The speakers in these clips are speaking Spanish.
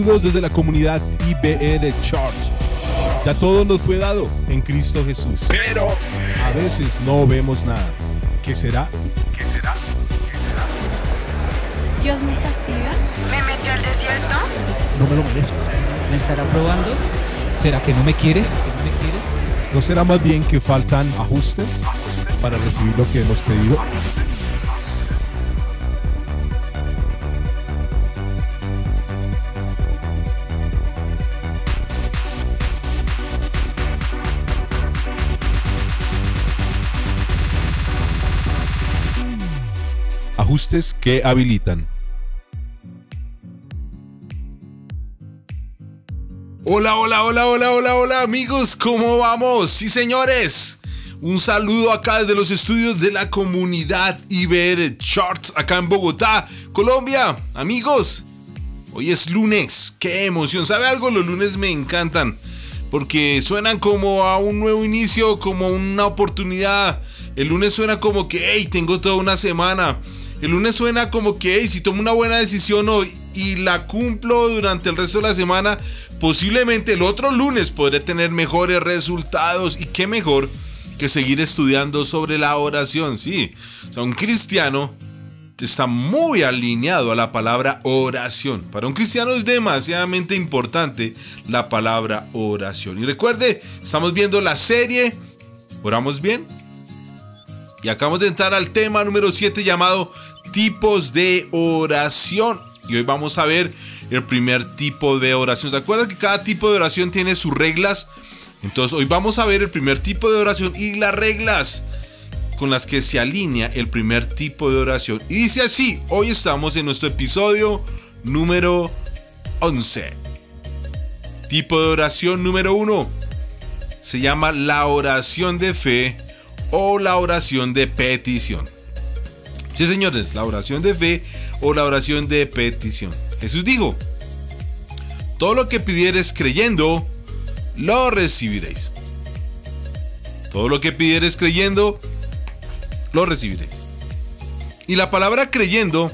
Saludos desde la comunidad IBR Church. Ya todo nos fue dado en Cristo Jesús. Pero a veces no vemos nada. ¿Qué será? ¿Qué será? ¿Dios me castiga? ¿Me metió al desierto? No me lo merezco. ¿Me estará probando? ¿Será que no me quiere? ¿Que no me quiere? ¿No será más bien que faltan ajustes para recibir lo que hemos pedido? Ajustes que habilitan. Hola, hola, hola, hola, hola, hola amigos, ¿cómo vamos? Sí, señores. Un saludo acá desde los estudios de la comunidad IBR Charts acá en Bogotá, Colombia. Amigos, hoy es lunes. Qué emoción. ¿Sabe algo? Los lunes me encantan porque suenan como a un nuevo inicio, como una oportunidad. El lunes suena como que, hey, tengo toda una semana. El lunes suena como que, hey, si tomo una buena decisión hoy y la cumplo durante el resto de la semana, posiblemente el otro lunes podré tener mejores resultados. Y qué mejor que seguir estudiando sobre la oración, sí. O sea, un cristiano está muy alineado a la palabra oración. Para un cristiano es demasiadamente importante la palabra oración. Y recuerde, estamos viendo la serie ¿Oramos bien? Y acabamos de entrar al tema número 7 llamado tipos de oración. Y hoy vamos a ver el primer tipo de oración. ¿Se acuerdan que cada tipo de oración tiene sus reglas? Entonces hoy vamos a ver el primer tipo de oración y las reglas con las que se alinea el primer tipo de oración. Y dice así, hoy estamos en nuestro episodio número 11. Tipo de oración número 1. Se llama la oración de fe o la oración de petición. Sí, señores, la oración de fe o la oración de petición. Jesús dijo, todo lo que pidieres creyendo, lo recibiréis. Todo lo que pidieres creyendo, lo recibiréis. Y la palabra creyendo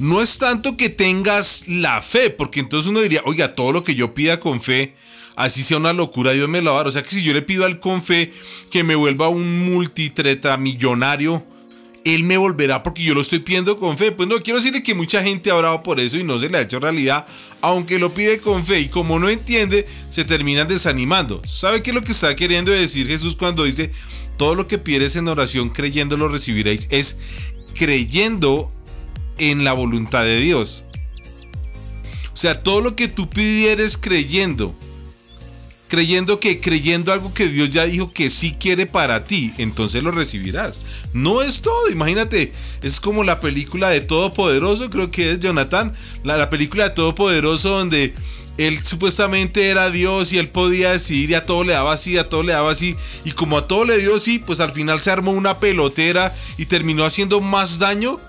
no es tanto que tengas la fe, porque entonces uno diría, oiga, todo lo que yo pida con fe, así sea una locura, Dios me lo va a dar. O sea que si yo le pido al con fe que me vuelva un multitreta millonario, él me volverá porque yo lo estoy pidiendo con fe. Pues no, quiero decirle que mucha gente ha orado por eso y no se le ha hecho realidad, aunque lo pide con fe y como no entiende, se terminan desanimando. ¿Sabe qué es lo que está queriendo decir Jesús cuando dice, todo lo que pides en oración creyendo lo recibiréis? Es creyendo en la voluntad de Dios. O sea, todo lo que tú pidieres creyendo creyendo que creyendo algo que Dios ya dijo que sí quiere para ti, entonces lo recibirás. No es todo, imagínate, es como la película de Todopoderoso, creo que es Jonathan, la, la película de Todopoderoso donde él supuestamente era Dios y él podía decidir y a todo le daba así, a todo le daba así. Y como a todo le dio así, pues al final se armó una pelotera y terminó haciendo más daño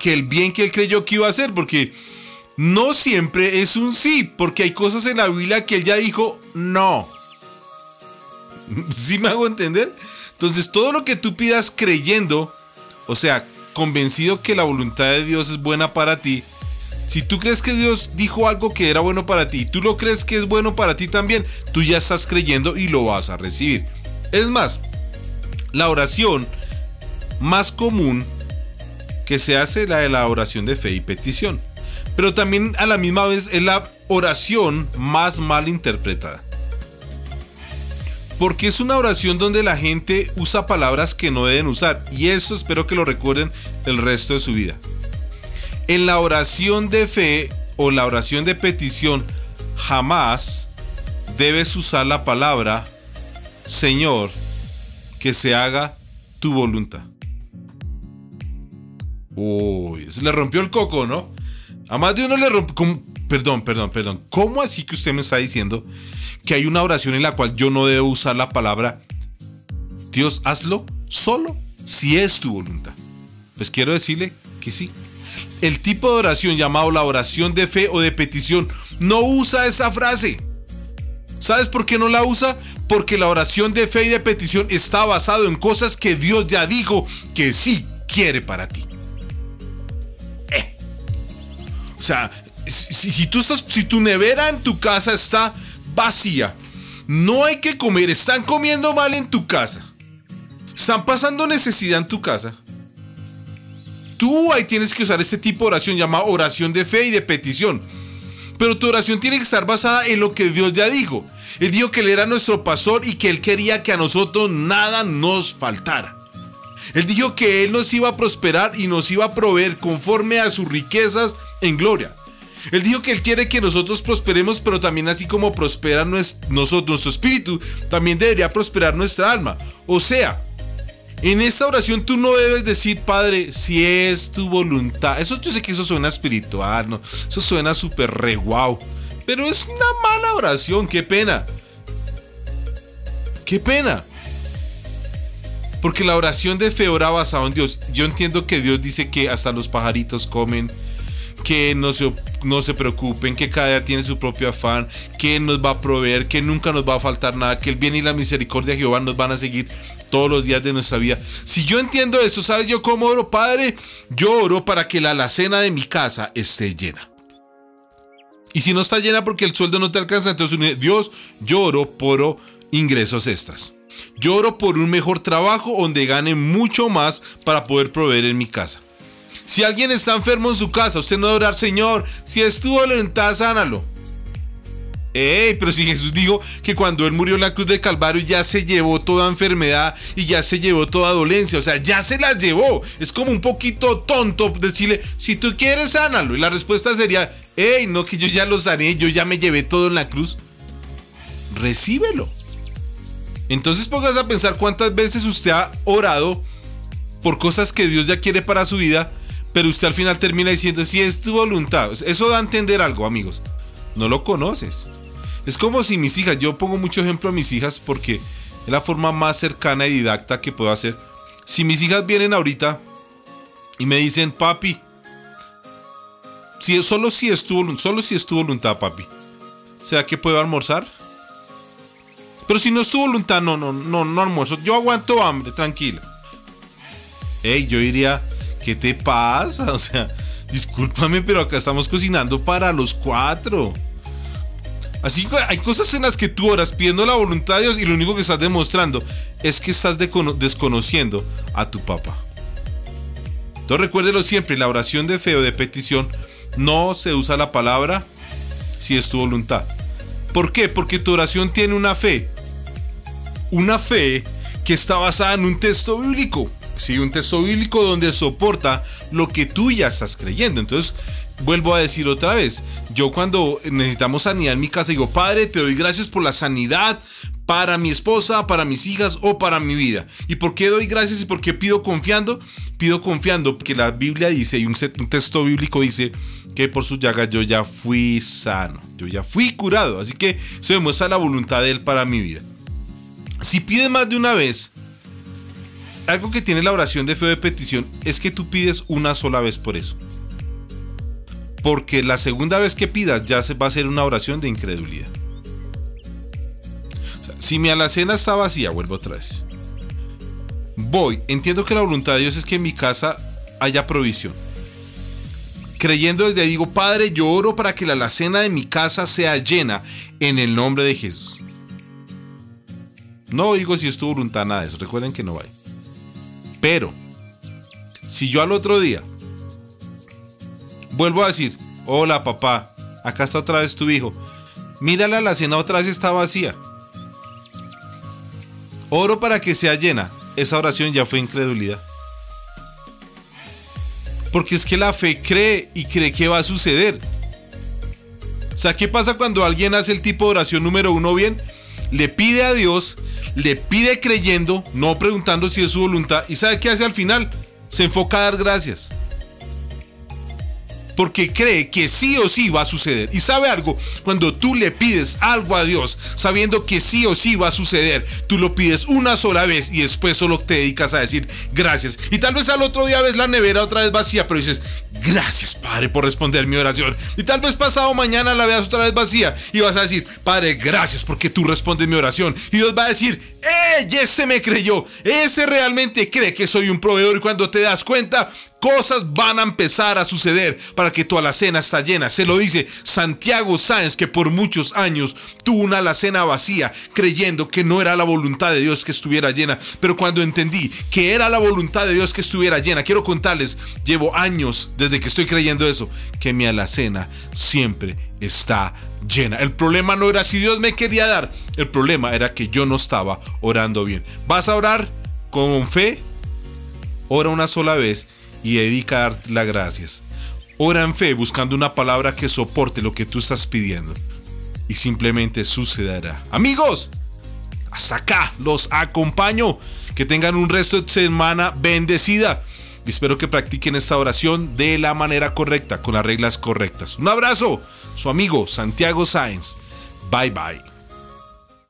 que el bien que él creyó que iba a hacer. Porque no siempre es un sí, porque hay cosas en la Biblia que él ya dijo no. ¿Sí me hago entender? Entonces todo lo que tú pidas creyendo, o sea, convencido que la voluntad de Dios es buena para ti, si tú crees que Dios dijo algo que era bueno para ti y tú lo crees que es bueno para ti también, tú ya estás creyendo y lo vas a recibir. Es más, la oración más común que se hace la de la oración de fe y petición. Pero también a la misma vez es la oración más mal interpretada. Porque es una oración donde la gente usa palabras que no deben usar. Y eso espero que lo recuerden el resto de su vida. En la oración de fe o la oración de petición, jamás debes usar la palabra Señor, que se haga tu voluntad. Uy, se le rompió el coco, ¿no? A más de uno le rompió. Perdón, perdón, perdón. ¿Cómo así que usted me está diciendo que hay una oración en la cual yo no debo usar la palabra Dios, hazlo solo si es tu voluntad? Pues quiero decirle que sí, el tipo de oración llamado la oración de fe o de petición no usa esa frase. ¿Sabes por qué no la usa? Porque la oración de fe y de petición está basado en cosas que Dios ya dijo que sí quiere para ti. Sea, si, tú estás, si tu nevera en tu casa está vacía, no hay que comer, están comiendo mal en tu casa, están pasando necesidad en tu casa. Tú ahí tienes que usar este tipo de oración llamada oración de fe y de petición. Pero tu oración tiene que estar basada en lo que Dios ya dijo. Él dijo que Él era nuestro pastor y que Él quería que a nosotros nada nos faltara. Él dijo que Él nos iba a prosperar y nos iba a proveer conforme a sus riquezas en gloria. Él dijo que Él quiere que nosotros prosperemos, pero también así como prospera nuestro espíritu, también debería prosperar nuestra alma. O sea, en esta oración tú no debes decir, Padre, si es tu voluntad. Eso yo sé que eso suena espiritual, ¿no? Eso suena súper re wow. Pero es una mala oración, qué pena. Qué pena. Porque la oración de fe ora basada en Dios. Yo entiendo que Dios dice que hasta los pajaritos comen, que no se, no se preocupen, que cada día tiene su propio afán, que nos va a proveer, que nunca nos va a faltar nada, que el bien y la misericordia de Jehová nos van a seguir todos los días de nuestra vida. Si yo entiendo eso, ¿sabes yo cómo oro, Padre? Yo oro para que la alacena de mi casa esté llena. Y si no está llena porque el sueldo no te alcanza, entonces Dios, yo oro por ingresos extras. Yo oro por un mejor trabajo donde gane mucho más para poder proveer en mi casa. Si alguien está enfermo en su casa, usted no debe orar, Señor, si es tu voluntad, sánalo. Ey, pero si Jesús dijo que cuando Él murió en la cruz de Calvario ya se llevó toda enfermedad y ya se llevó toda dolencia, o sea, ya se la llevó. Es como un poquito tonto decirle, si tú quieres, sánalo. Y la respuesta sería, ey, no que yo ya lo sané, yo ya me llevé todo en la cruz. Recíbelo. Entonces pongas a pensar cuántas veces usted ha orado por cosas que Dios ya quiere para su vida, pero usted al final termina diciendo, si es tu voluntad. Eso da a entender algo, amigos. No lo conoces. Es como si mis hijas, yo pongo mucho ejemplo a mis hijas porque es la forma más cercana y didacta que puedo hacer. Si mis hijas vienen ahorita y me dicen, papi, si, solo, si es tu, solo si es voluntad, papi. ¿Sea que puedo almorzar? Pero si no es tu voluntad, no, no, no, no almuerzo. Yo aguanto hambre, tranquila. Ey, yo diría, ¿qué te pasa? O sea, discúlpame, pero acá estamos cocinando para los cuatro. Así que hay cosas en las que tú oras pidiendo la voluntad de Dios y lo único que estás demostrando es que estás desconociendo a tu papá. Entonces recuérdelo siempre, la oración de fe o de petición no se usa la palabra si es tu voluntad. ¿Por qué? Porque tu oración tiene una fe. Una fe que está basada en un texto bíblico. Sí, un texto bíblico donde soporta lo que tú ya estás creyendo. Entonces, vuelvo a decir otra vez, yo cuando necesitamos sanidad en mi casa digo, Padre, te doy gracias por la sanidad para mi esposa, para mis hijas o para mi vida. ¿Y por qué doy gracias y por qué pido confiando? Pido confiando porque la Biblia dice, y un, texto bíblico dice, que por sus llagas yo ya fui sano, yo ya fui curado. Así que se demuestra la voluntad de Él para mi vida. Si pides más de una vez, algo que tiene la oración de fe de petición es que tú pides una sola vez por eso porque la segunda vez que pidas ya se va a ser una oración de incredulidad. si mi alacena está vacía, vuelvo otra vez. Voy, entiendo que la voluntad de Dios es que en mi casa haya provisión. Creyendo desde digo, Padre, yo oro para que la alacena de mi casa sea llena en el nombre de Jesús. No digo si es tu voluntad, nada de eso. Recuerden que no vaya. Pero, si yo al otro día Vuelvo a decir, hola papá, acá está otra vez tu hijo. Mírala, la cena otra vez está vacía. Oro para que sea llena. Esa oración ya fue incredulidad. Porque es que la fe cree y cree que va a suceder. O sea, ¿qué pasa cuando alguien hace el tipo de oración número uno bien? Le pide a Dios, le pide creyendo, no preguntando si es su voluntad. ¿Y sabe qué hace al final? Se enfoca a dar gracias porque cree que sí o sí va a suceder. Y sabe algo, cuando tú le pides algo a Dios, sabiendo que sí o sí va a suceder, tú lo pides una sola vez y después solo te dedicas a decir gracias. Y tal vez al otro día ves la nevera otra vez vacía, pero dices, gracias Padre por responder mi oración. Y tal vez pasado mañana la veas otra vez vacía y vas a decir, Padre, gracias porque tú respondes mi oración. Y Dios va a decir, ¡eh! Este me creyó. Ese realmente cree que soy un proveedor y cuando te das cuenta, Cosas van a empezar a suceder para que tu alacena está llena. Se lo dice Santiago Sáenz, que por muchos años tuvo una alacena vacía, creyendo que no era la voluntad de Dios que estuviera llena. Pero cuando entendí que era la voluntad de Dios que estuviera llena, quiero contarles, llevo años desde que estoy creyendo eso, que mi alacena siempre está llena. El problema no era si Dios me quería dar, el problema era que yo no estaba orando bien. ¿Vas a orar con fe? Ora una sola vez y dedica a dar las gracias. Ora en fe buscando una palabra que soporte lo que tú estás pidiendo. Y simplemente sucederá. Amigos, hasta acá los acompaño. Que tengan un resto de semana bendecida. Y espero que practiquen esta oración de la manera correcta, con las reglas correctas. Un abrazo, su amigo Santiago Sáenz. Bye bye.